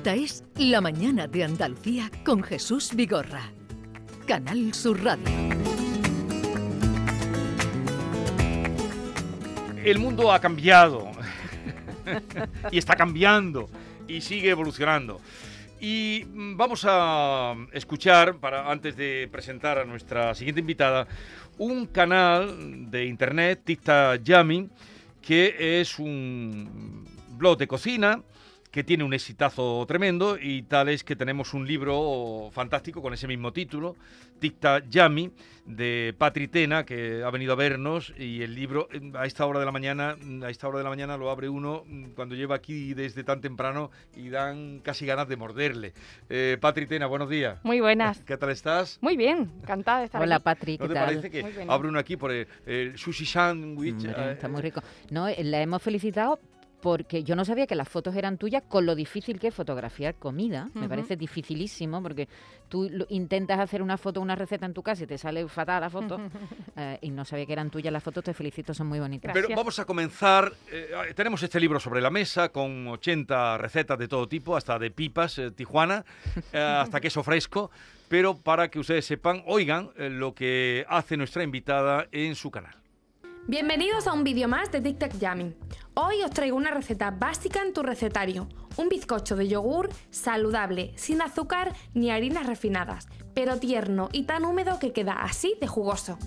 Esta es La Mañana de Andalucía con Jesús Vigorra. Canal Sur Radio. El mundo ha cambiado. y está cambiando. Y sigue evolucionando. Y mm, vamos a escuchar, para, antes de presentar a nuestra siguiente invitada, un canal de internet, Ticta Yami, que es un blog de cocina que tiene un exitazo tremendo y tal es que tenemos un libro fantástico con ese mismo título, Ticta Yami, de Patri Tena, que ha venido a vernos y el libro a esta hora de la mañana, a esta hora de la mañana lo abre uno cuando lleva aquí desde tan temprano y dan casi ganas de morderle. Eh, Patri Tena, buenos días. Muy buenas. ¿Qué tal estás? Muy bien, encantada de estar Hola, aquí. Patri, ¿qué ¿No te tal? parece que abre uno aquí por el, el sushi sandwich? Eh, está muy rico. No, eh, la hemos felicitado porque yo no sabía que las fotos eran tuyas con lo difícil que es fotografiar comida. Me parece dificilísimo porque tú lo- intentas hacer una foto, una receta en tu casa y te sale fatal la foto. eh, y no sabía que eran tuyas las fotos. Te felicito, son muy bonitas. Pero Gracias. vamos a comenzar. eh, tenemos este libro sobre la mesa con 80 recetas de todo tipo, hasta de pipas, eh, Tijuana, eh, hasta queso fresco. Pero para que ustedes sepan, oigan eh, lo que hace nuestra invitada en su canal. Bienvenidos a un vídeo más de Tic Tac Yummy. Hoy os traigo una receta básica en tu recetario. Un bizcocho de yogur saludable, sin azúcar ni harinas refinadas, pero tierno y tan húmedo que queda así de jugoso.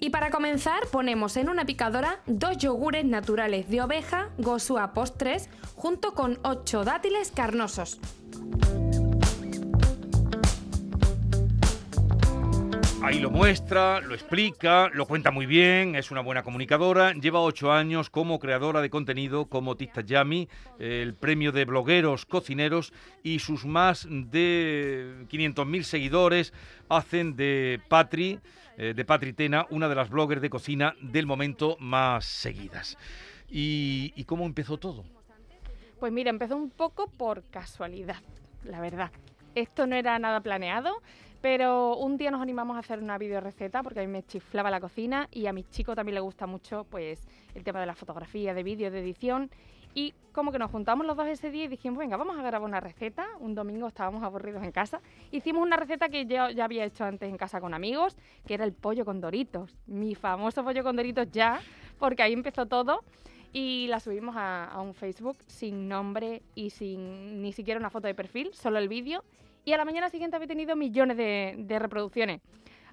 Y para comenzar ponemos en una picadora dos yogures naturales de oveja Gosua Post 3 junto con 8 dátiles carnosos. Ahí lo muestra, lo explica, lo cuenta muy bien, es una buena comunicadora. Lleva ocho años como creadora de contenido como Tista Yami, el premio de blogueros cocineros y sus más de 500.000 seguidores hacen de Patri, eh, de Patri Tena, una de las bloggers de cocina del momento más seguidas. ¿Y, y cómo empezó todo? Pues mira, empezó un poco por casualidad, la verdad. Esto no era nada planeado, pero un día nos animamos a hacer una videoreceta porque a mí me chiflaba la cocina y a mi chico también le gusta mucho pues el tema de la fotografía, de vídeo, de edición. Y como que nos juntamos los dos ese día y dijimos, venga, vamos a grabar una receta. Un domingo estábamos aburridos en casa. Hicimos una receta que yo ya había hecho antes en casa con amigos, que era el pollo con doritos. Mi famoso pollo con doritos ya, porque ahí empezó todo y la subimos a, a un Facebook sin nombre y sin ni siquiera una foto de perfil, solo el vídeo. Y a la mañana siguiente había tenido millones de, de reproducciones.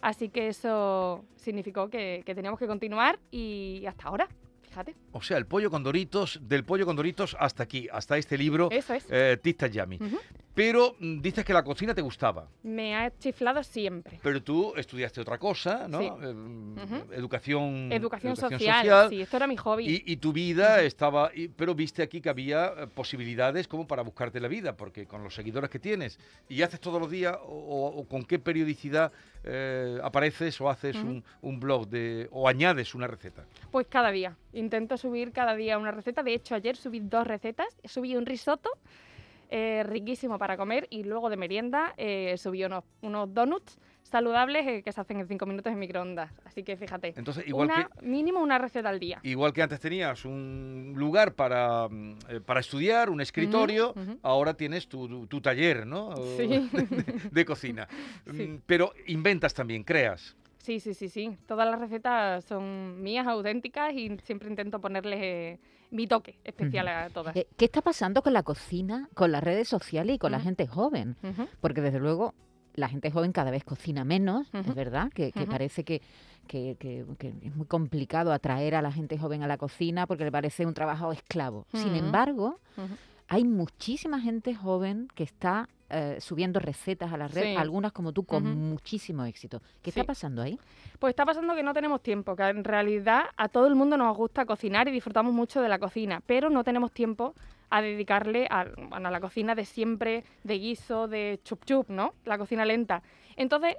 Así que eso significó que, que teníamos que continuar y hasta ahora, fíjate. O sea, el pollo con doritos, del pollo con doritos hasta aquí, hasta este libro, Eso es. eh, Tista Yami. Ujú. Pero mm, dices que la cocina te gustaba. Me ha chiflado siempre. Pero tú estudiaste otra cosa, ¿no? Sí. Eh, Ujú. educación, Educación, social, sí, esto era mi hobby. Y, y tu vida estaba, y- pero viste aquí que había eh, posibilidades como para buscarte la vida, porque con los seguidores que tienes y haces todos los días, o, con qué periodicidad eh, apareces o haces un blog de, o añades una receta. Pues cada día. Intento subir cada día una receta. De hecho, ayer subí dos recetas. Subí un risotto eh, riquísimo para comer y luego de merienda eh, subí unos, unos donuts saludables eh, que se hacen en 5 minutos en microondas. Así que fíjate. Entonces, igual una, que Mínimo una receta al día. Igual que antes tenías un lugar para, mm, eh, para estudiar, un escritorio, ahora tienes tu, tu- tu taller, ¿no? Sí. De, de cocina. Sí. Mm, Pero inventas también, creas. Sí, sí, sí, sí. Todas las recetas son mías, auténticas y siempre intento ponerles eh, mi toque especial a todas. Eh, ¿Qué está pasando con la cocina, con las redes sociales y con la gente joven? Porque desde luego la gente joven cada vez cocina menos, es verdad, que, parece que, que- que- que es muy complicado atraer a la gente joven a la cocina porque le parece un trabajo esclavo. Sin embargo, hay muchísima gente joven que está eh, subiendo recetas a la red, Sí. algunas como tú, con muchísimo éxito. ¿Qué Sí. está pasando ahí? Pues está pasando que no tenemos tiempo, que en realidad a todo el mundo nos gusta cocinar y disfrutamos mucho de la cocina, pero no tenemos tiempo a dedicarle a, bueno, a la cocina de siempre, de guiso, de chup chup, ¿no? La cocina lenta. Entonces,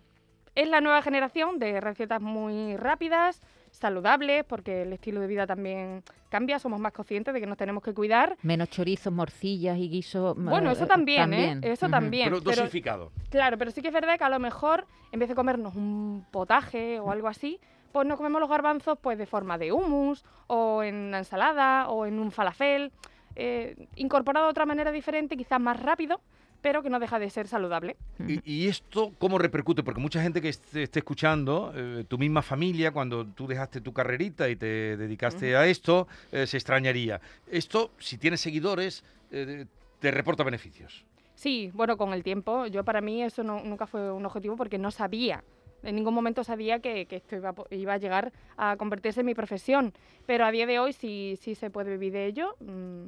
es la nueva generación de recetas muy rápidas, saludables, porque el estilo de vida también cambia, somos más conscientes de que nos tenemos que cuidar. Menos chorizos, morcillas y guisos. Bueno, eso también, ¿eh? Eso también. Pero pero- dosificado. Claro, pero sí que es verdad que a lo mejor en vez de comernos un potaje o algo así, pues nos comemos los garbanzos pues de forma de hummus o en una ensalada o en un falafel. eh, incorporado de otra manera diferente, quizás más rápido, pero que no deja de ser saludable. ¿Y, y esto cómo repercute? Porque mucha gente que esté, esté escuchando, eh, tu misma familia, cuando tú dejaste tu carrerita y te dedicaste a esto, eh, se extrañaría. Esto, si tienes seguidores, eh, te reporta beneficios. Sí, bueno, con el tiempo, yo para mí eso no- nunca fue un objetivo porque no sabía, en ningún momento sabía que, que esto iba, a po- iba a llegar a convertirse en mi profesión, pero a día de hoy sí, sí se puede vivir de ello. mm,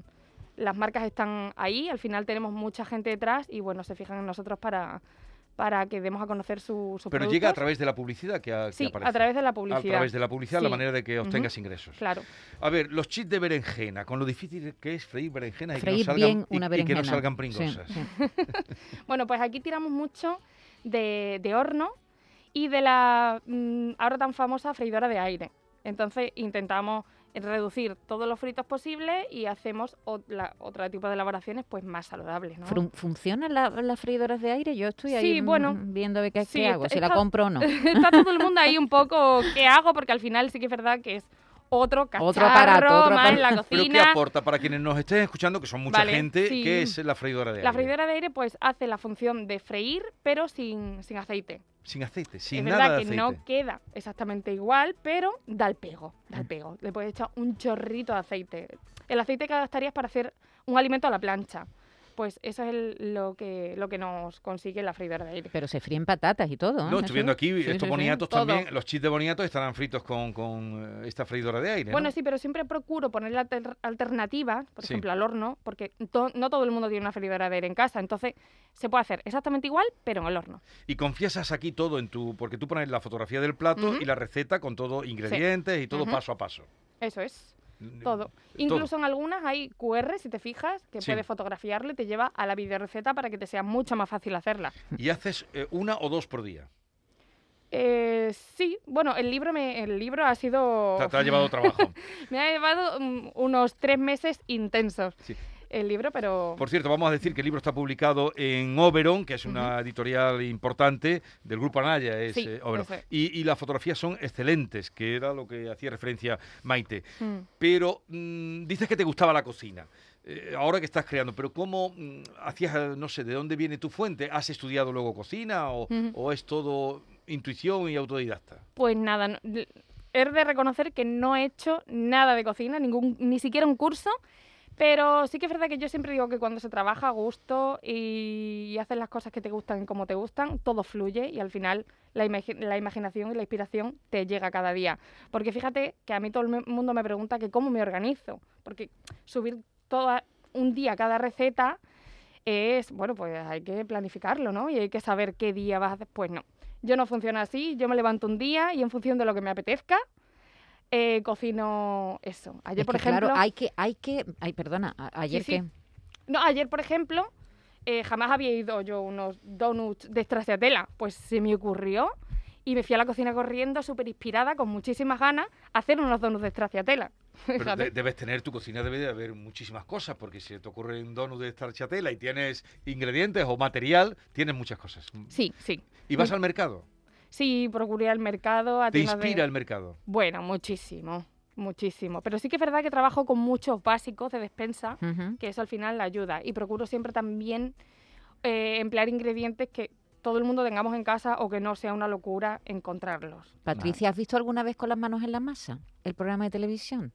las marcas están ahí, al final tenemos mucha gente detrás y bueno, se fijan en nosotros para, para que demos a conocer su, sus Pero llega a través de la publicidad que, a- que Sí, aparece. a través de la A publicidad. través de la publicidad, la manera de que obtengas ingresos. Claro. A ver, los chips de berenjena, con lo difícil que es freír berenjenas y que, no Freír salgan, y- una y que berenjena. no salgan pringosas. sí. Bueno, pues aquí tiramos mucho de, de horno y de la mm, ahora tan famosa freidora de aire. Entonces intentamos reducir todos los fritos posibles y hacemos ot- la- otro tipo de elaboraciones pues más saludables. ¿no? ¿Funcionan la- las freidoras de aire? Yo estoy ahí Sí, bueno, viendo qué, sí, hago, está- si la compro o no. Está todo el mundo ahí un poco ¿qué hago? Porque al final sí que es verdad que es otro cacharro Otro aparato, otro más en la Pero ¿qué cocina. aporta para quienes nos estén escuchando, que son mucha Vale, gente, sí. qué es la freidora de aire? La freidora de aire pues hace la función de freír pero sin, sin aceite. Sin aceite, sin es nada verdad de que aceite. no queda exactamente igual, pero da el pego, da el pego. Le puedes echar un chorrito de aceite. El aceite que gastarías para hacer un alimento a la plancha. Pues eso es el- lo, que, lo que nos consigue la freidora de aire. Pero se fríen patatas y todo. ¿eh, No, estoy viendo aquí Sí, estos sí, sí. boniatos Todo. también, los chips de boniatos estarán fritos con, con, eh, esta freidora de aire, ¿no? Bueno, sí, pero siempre procuro ponerle alter- alternativas, por Sí. ejemplo, al horno, porque to- no todo el mundo tiene una freidora de aire en casa. Entonces, se puede hacer exactamente igual, pero en el horno. Y confiesas aquí todo en tu... Porque tú pones la fotografía del plato y la receta con todo ingredientes y todo paso a paso. Eso es. Todo. Incluso en algunas hay QR, si te fijas, que Sí. puedes fotografiarlo y te lleva a la videoreceta para que te sea mucho más fácil hacerla. Y haces eh, una o dos por día. Eh, sí, bueno, el libro me, el libro ha sido Te, te ha llevado trabajo. me ha llevado mm, unos tres meses intensos Sí. El libro, pero Por cierto, vamos a decir que el libro está publicado en Oberon, que es una editorial importante del grupo Anaya, es Sí, eh, Oberon. es. Y, y las fotografías son excelentes, que era lo que hacía referencia Maite. mm, Pero mm, dices que te gustaba la cocina. Eh, ahora que estás creando, pero ¿cómo mm, hacías, eh, no sé, de dónde viene tu fuente? ¿Has estudiado luego cocina o, Ujú. o es todo intuición y autodidacta? pues nada, no- he de reconocer que no he hecho nada de cocina, ningún, ni siquiera un curso, pero sí que es verdad que yo siempre digo que cuando se trabaja a gusto y, haces las cosas que te gustan como te gustan, todo fluye y al final la, la imaginación y la inspiración te llega cada día. Porque fíjate que a mí todo el mundo me pregunta que cómo me organizo, porque subir toda, un día cada receta es, bueno, pues hay que planificarlo, ¿no? Y hay que saber qué día vas a hacer. Pues no, yo no funciona así, yo me levanto un día y en función de lo que me apetezca, eh, cocino eso. Ayer, Es por que, ejemplo... Claro, hay que, hay que, ay, perdona, ayer sí. que No, ayer, por ejemplo, eh, jamás había ido yo unos donuts de stracciatella. Pues se me ocurrió y me fui a la cocina corriendo, súper inspirada, con muchísimas ganas, a hacer unos donuts de stracciatella. Pero de- debes tener, tu cocina debe de haber muchísimas cosas, porque si te ocurre un donut de starchatela y tienes ingredientes o material, tienes muchas cosas. Sí, sí. ¿Y vas al mercado? Sí, procuré al mercado, a ¿Te tiendas de- inspira el mercado? Bueno, muchísimo, muchísimo. Pero sí que es verdad que trabajo con muchos básicos de despensa, que eso al final ayuda. Y procuro siempre también eh, emplear ingredientes que todo el mundo tengamos en casa o que no sea una locura encontrarlos. Patricia, ¿has visto alguna vez con las manos en la masa el programa de televisión?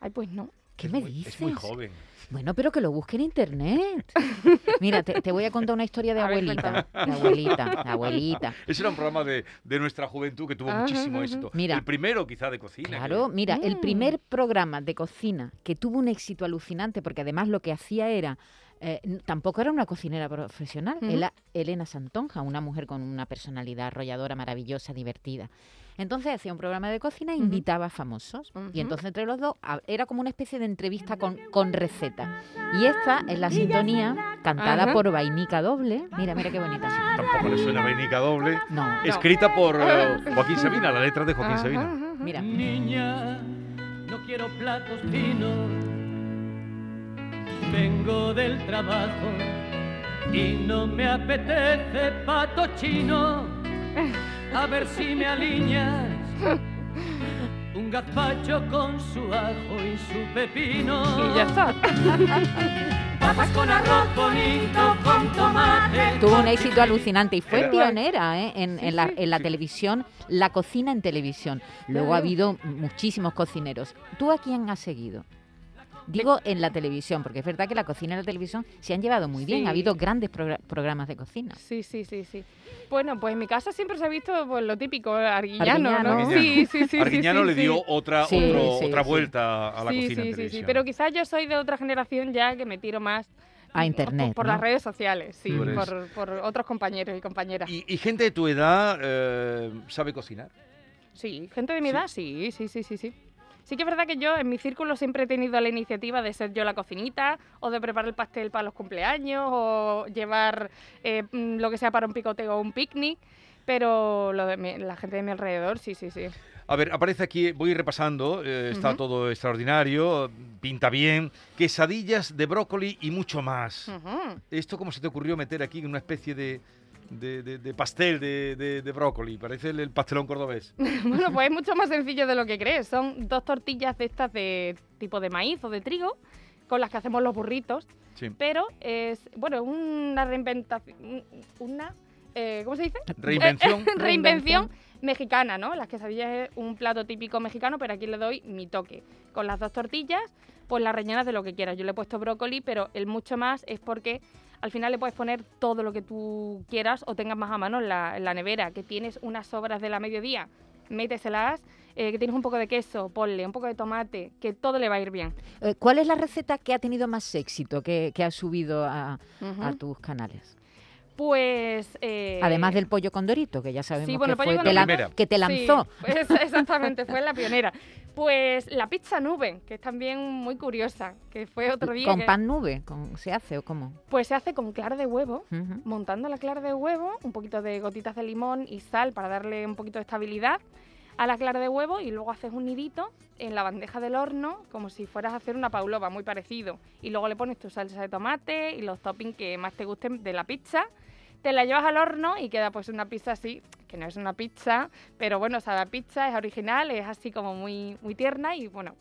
Ay, pues no. ¿Qué Es me muy- dices? Es muy joven. Bueno, pero que lo busque en internet. Mira, te, te voy a contar una historia de abuelita. De abuelita, de abuelita. Ese era un programa de, de nuestra juventud que tuvo Ajá, muchísimo ajá. éxito. Mira. el primero quizá de cocina. Claro, que- mira, el Mm. primer programa de cocina que tuvo un éxito alucinante, porque además lo que hacía era, eh, tampoco era una cocinera profesional, era Elena Santonja, una mujer con una personalidad arrolladora, maravillosa, divertida. Entonces hacía un programa de cocina e invitaba a famosos. Y entonces entre los dos era como una especie de entrevista con, con receta. Y esta es la sintonía cantada Ajá. por Vainica Doble. Mira, mira qué bonita. Tampoco le suena Benica Doble. No, Escrita por eh, Joaquín Sabina, la letra de Joaquín Ajá, Sabina. mira. Niña, no quiero platos finos. Vengo del trabajo y no me apetece pato chino. A ver si me alineas un gazpacho con su ajo y su pepino. Y ya está. Papas con arroz bonito, con tomate. Tuvo un éxito alucinante y fue Era- pionera ¿eh? en, la, en la televisión, la cocina en televisión. Luego ha habido muchísimos cocineros. ¿Tú a quién has seguido? Digo en la televisión, porque es verdad que la cocina y la televisión se han llevado muy bien. Sí. Ha habido grandes progra- programas de cocina. Sí, sí, sí, sí. Bueno, pues en mi casa siempre se ha visto pues, lo típico, arguillano, Arguiñano. ¿no? Arguiñano. Sí, sí, sí. sí, le sí. dio otra, Sí, otro- sí, otra sí. vuelta a la sí, cocina sí, en sí, sí, televisión. pero quizás yo soy de otra generación ya que me tiro más A internet, por, ¿no? las redes sociales, sí, por, por otros compañeros y compañeras. ¿Y, y gente de tu edad eh, sabe cocinar? Sí, gente de mi Sí. edad, sí, sí, sí, sí, sí. Sí que es verdad que yo en mi círculo siempre he tenido la iniciativa de ser yo la cocinita o de preparar el pastel para los cumpleaños o llevar eh, mm, lo que sea para un picoteo o un picnic, pero lo de mi- la gente de mi alrededor, sí, sí, sí. A ver, aparece aquí, voy repasando, eh, está todo extraordinario, pinta bien, quesadillas de brócoli y mucho más. ¿Esto cómo se te ocurrió meter aquí una especie de, de- de- de pastel de, de- de brócoli? Parece el, el pastelón cordobés. Bueno, pues es mucho más sencillo de lo que crees. Son dos tortillas de estas de tipo de maíz o de trigo con las que hacemos los burritos, Sí. pero es, bueno, es una reinventación, una, eh, ¿cómo se dice? Reinvención. reinvención mexicana, ¿no? Las quesadillas es un plato típico mexicano, pero aquí le doy mi toque. Con las dos tortillas, pues las rellenas de lo que quieras. Yo le he puesto brócoli, pero el mucho más es porque al final le puedes poner todo lo que tú quieras o tengas más a mano en la, en la nevera. Que tienes unas sobras de la mediodía, méteselas. eh, que tienes un poco de queso, ponle un poco de tomate, que todo le va a ir bien. Eh, ¿Cuál es la receta que ha tenido más éxito, que, que has subido a tus canales? Pues... eh, Además del pollo con dorito, que ya sabemos sí, bueno, que, fue, te la- que te Sí, lanzó. pues, exactamente, fue la pionera. Pues la pizza nube, que es también muy curiosa, que fue otro día. ¿Con que- pan nube? ¿Con- ¿Se hace o cómo? Pues se hace con clara de huevo, montando la clara de huevo, un poquito de gotitas de limón y sal para darle un poquito de estabilidad a la clara de huevo y luego haces un nidito en la bandeja del horno como si fueras a hacer una paulova, muy parecido. Y luego le pones tu salsa de tomate y los toppings que más te gusten de la pizza. Te la llevas al horno y queda pues una pizza así, que no es una pizza, pero bueno, sea, la pizza es original, es así como muy, muy tierna y bueno,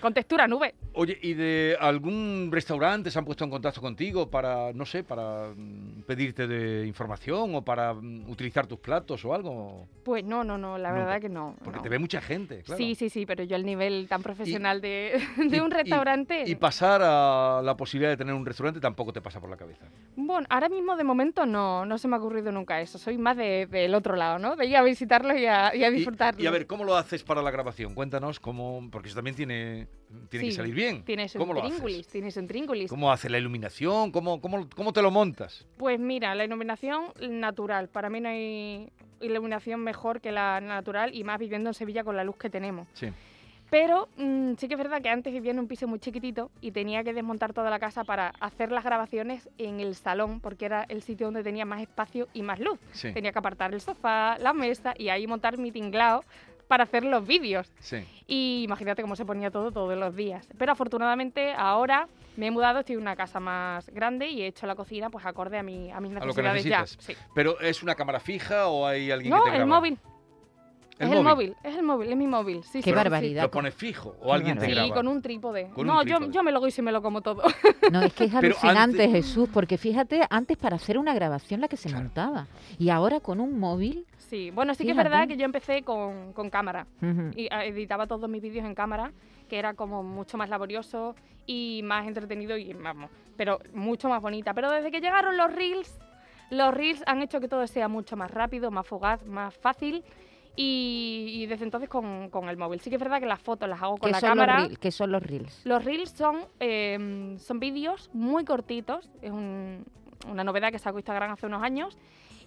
con textura nube. Oye, ¿y de algún restaurante se han puesto en contacto contigo para, no sé, para mm, pedirte de información o para mm, utilizar tus platos o algo? Pues no, no, no, la Nunca. verdad que no. Porque no. te ve mucha gente, claro. Sí, sí, sí, pero yo al nivel tan profesional de, de y- un restaurante... Y pasar a la posibilidad de tener un restaurante tampoco te pasa por la cabeza. Bueno, ahora mismo de momento no, no se me ha ocurrido nunca eso. Soy más de- del otro lado, ¿no? De ir a visitarlos y a, y a Y- disfrutarlos. Y, a ver, ¿cómo lo haces para la grabación? Cuéntanos cómo, porque eso también tiene, tiene que Sí, salir bien. Tienes un ¿Cómo tríngulis, tienes un tríngulis. ¿Cómo hace la iluminación? ¿Cómo, cómo, cómo te lo montas? Pues mira, la iluminación natural. Para mí no hay iluminación mejor que la natural y más viviendo en Sevilla con la luz que tenemos. Sí. Pero mm, sí que es verdad que antes vivía en un piso muy chiquitito y tenía que desmontar toda la casa para hacer las grabaciones en el salón, porque era el sitio donde tenía más espacio y más luz. Sí. Tenía que apartar el sofá, la mesa y ahí montar mi tinglao para hacer los vídeos. Sí. Y imagínate cómo se ponía todo todos los días. Pero afortunadamente ahora me he mudado, estoy en una casa más grande y he hecho la cocina pues acorde a, mi, a mis A lo que necesidades ya. Sí. ¿Pero es una cámara fija o hay alguien No, que te el graba? Móvil. es el móvil, es el móvil, es mi móvil. Sí, Qué sí, sí, barbaridad. ¿Lo pones fijo o Qué alguien te Sí, graba? Sí, con un trípode. Con un no, trípode. Yo, yo me lo doy y me lo como todo. No, es que es alucinante, antes- Jesús, porque fíjate, antes para hacer una grabación la que se Claro. montaba. Y ahora con un móvil. sí, bueno, sí que es Fíjate. verdad que yo empecé con, con cámara. ujú. y ah, editaba todos mis vídeos en cámara, que era como mucho más laborioso y más entretenido y vamos, pero mucho más bonita. Pero desde que llegaron los reels, los reels han hecho que todo sea mucho más rápido, más fugaz, más fácil. Y, y desde entonces con, con el móvil. Sí que es verdad que las fotos las hago con ¿Qué, la cámara. los? ¿Qué son los reels? Los reels son, eh, son vídeos muy cortitos, es un- una novedad que sacó Instagram hace unos años.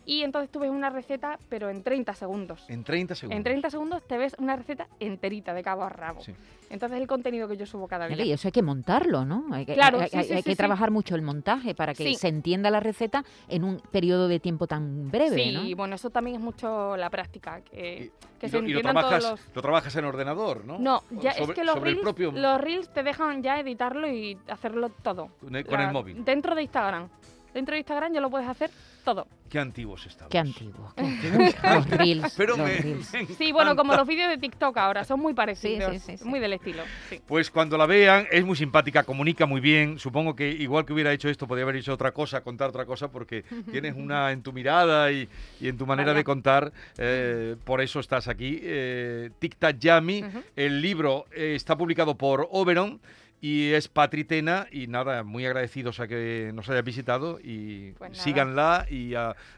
Y entonces tú ves una receta, pero en 30 segundos. En 30 segundos. En 30 segundos te ves una receta enterita de cabo a rabo. Sí. Entonces el contenido que yo subo cada día. Y eso hay que montarlo, ¿no? Hay que, Claro, hay- sí, hay- sí, hay sí, que sí. trabajar mucho el montaje para que Sí. se entienda la receta en un periodo de tiempo tan breve, sí, ¿no? bueno, eso también es mucho la práctica, que, que y, se lo, y lo trabajas, todos los... lo trabajas en ordenador, ¿no? No, ya sobre, es que los reels, el propio los reels te dejan ya editarlo y hacerlo todo. con el, con el La- móvil. Dentro de Instagram. Dentro de Instagram ya lo puedes hacer todo. Qué antiguos estamos. Qué antiguo. qué antiguo. los reels. Pero los me- reels. me Sí, bueno, como los vídeos de TikTok ahora, son muy parecidos. sí, sí, sí. Muy del estilo. sí. Pues cuando la vean, es muy simpática, comunica muy bien. Supongo que igual que hubiera hecho esto, podría haber hecho otra cosa, contar otra cosa, porque tienes una en tu mirada y, y en tu manera Vaya. de contar. eh, por eso estás aquí. Eh, Tic Tac. Ujú. El libro eh, está publicado por Oberon. Y es Patritena y nada, muy agradecidos a que nos hayas visitado y Pues síganla y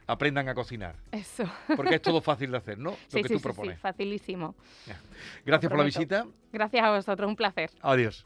aprendan a cocinar. Eso. Porque es todo fácil de hacer, ¿no? Lo Sí, que sí, tú sí, propones. sí, facilísimo. Gracias por la visita. Gracias a vosotros, un placer. Adiós.